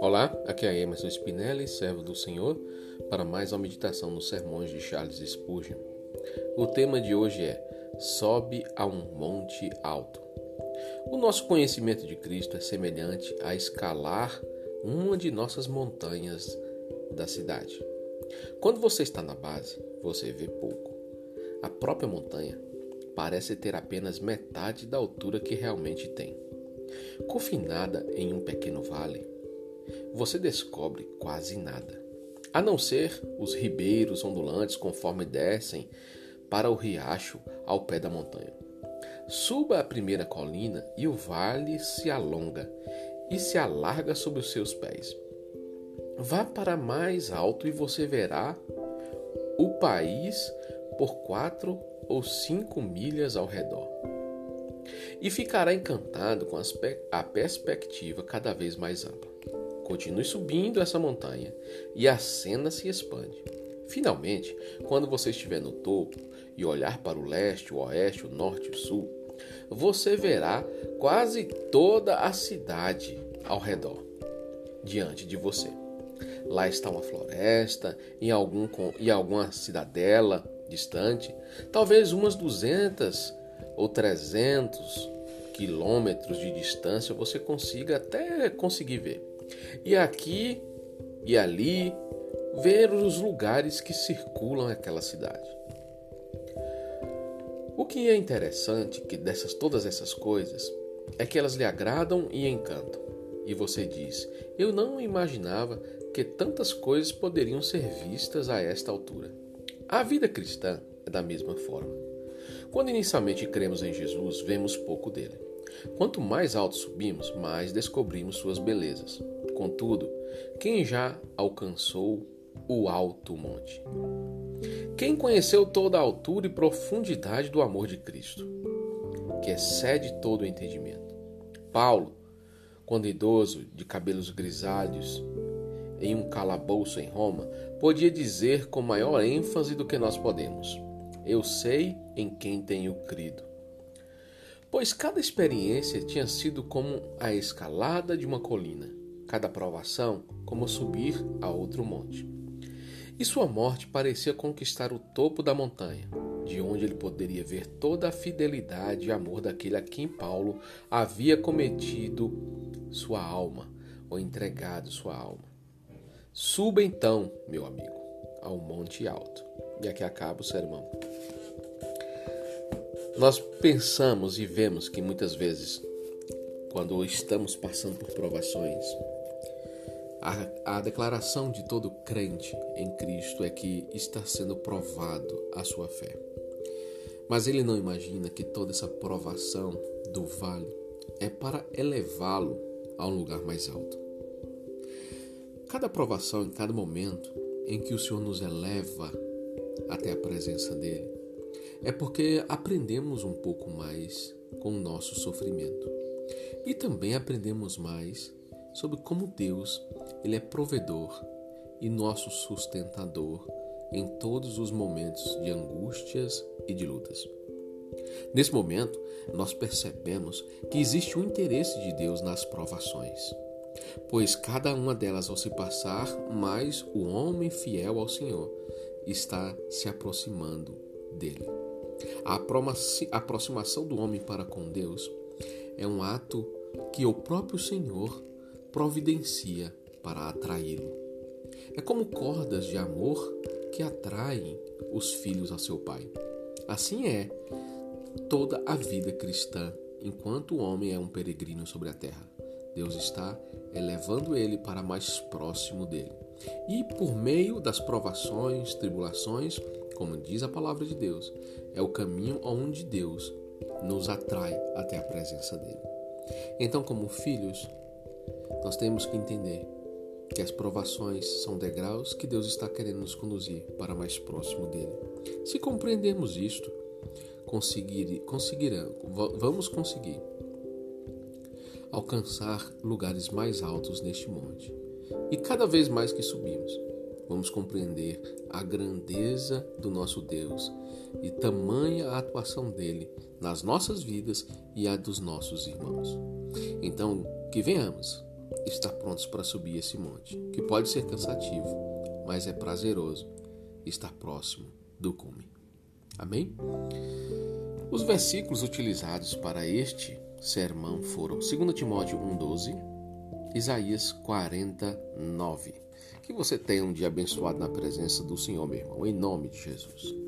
Olá, aqui é Emerson Spinelli, servo do Senhor, para mais uma meditação nos sermões de Charles Spurgeon. O tema de hoje é Sobe a um monte alto. O nosso conhecimento de Cristo é semelhante a escalar uma de nossas montanhas da cidade. Quando você está na base, você vê pouco. A própria montanha parece ter apenas metade da altura que realmente tem. Confinada em um pequeno vale, você descobre quase nada, a não ser os ribeiros ondulantes conforme descem para o riacho ao pé da montanha. Suba a primeira colina e o vale se alonga e se alarga sob os seus pés. Vá para mais alto e você verá o país por quatro ou cinco milhas ao redor. E ficará encantado com a perspectiva cada vez mais ampla. Continue subindo essa montanha e a cena se expande. Finalmente, quando você estiver no topo e olhar para o leste, o oeste, o norte e o sul, você verá quase toda a cidade ao redor, diante de você. Lá está uma floresta em algum e alguma cidadela distante, talvez umas 200 ou 300 quilômetros de distância você consiga até conseguir ver. E aqui e ali ver os lugares que circulam aquela cidade. O que é interessante que dessas todas essas coisas é que elas lhe agradam e encantam. E você diz: "Eu não imaginava que tantas coisas poderiam ser vistas a esta altura". A vida cristã é da mesma forma. Quando inicialmente cremos em Jesus, vemos pouco dele. Quanto mais alto subimos, mais descobrimos suas belezas. Contudo, quem já alcançou o alto monte? Quem conheceu toda a altura e profundidade do amor de Cristo, que excede todo o entendimento? Paulo, quando idoso, de cabelos grisalhos, em um calabouço em Roma, podia dizer com maior ênfase do que nós podemos: Eu sei em quem tenho crido. Pois cada experiência tinha sido como a escalada de uma colina cada provação como subir a outro monte. E sua morte parecia conquistar o topo da montanha, de onde ele poderia ver toda a fidelidade e amor daquele a quem Paulo havia cometido sua alma, ou entregado sua alma. Suba então, meu amigo, ao monte alto. E aqui acaba o sermão. Nós pensamos e vemos que muitas vezes, quando estamos passando por provações, a, a declaração de todo crente em Cristo é que está sendo provado a sua fé. Mas ele não imagina que toda essa provação do vale é para elevá-lo a um lugar mais alto. Cada provação, em cada momento em que o Senhor nos eleva até a presença dele, é porque aprendemos um pouco mais com o nosso sofrimento. E também aprendemos mais sobre como Deus ele é provedor e nosso sustentador em todos os momentos de angústias e de lutas. Nesse momento, nós percebemos que existe um interesse de Deus nas provações, pois cada uma delas, ao se passar, mais o homem fiel ao Senhor está se aproximando dele. A aproximação do homem para com Deus é um ato que o próprio Senhor providencia para atraí-lo. É como cordas de amor que atraem os filhos a seu pai. Assim é toda a vida cristã, enquanto o homem é um peregrino sobre a terra. Deus está elevando ele para mais próximo dele. E por meio das provações, tribulações, como diz a palavra de Deus, é o caminho onde Deus nos atrai até a presença dele. Então, como filhos, nós temos que entender que as provações são degraus que Deus está querendo nos conduzir para mais próximo dele. Se compreendermos isto, conseguir, conseguirão, vamos conseguir alcançar lugares mais altos neste monte. E cada vez mais que subimos, vamos compreender a grandeza do nosso Deus e tamanha a atuação dele nas nossas vidas e a dos nossos irmãos. Então, que venhamos estar prontos para subir esse monte, que pode ser cansativo, mas é prazeroso estar próximo do cume. Amém? Os versículos utilizados para este sermão foram 2 Timóteo 1,12, Isaías 49. Que você tenha um dia abençoado na presença do Senhor, meu irmão, em nome de Jesus.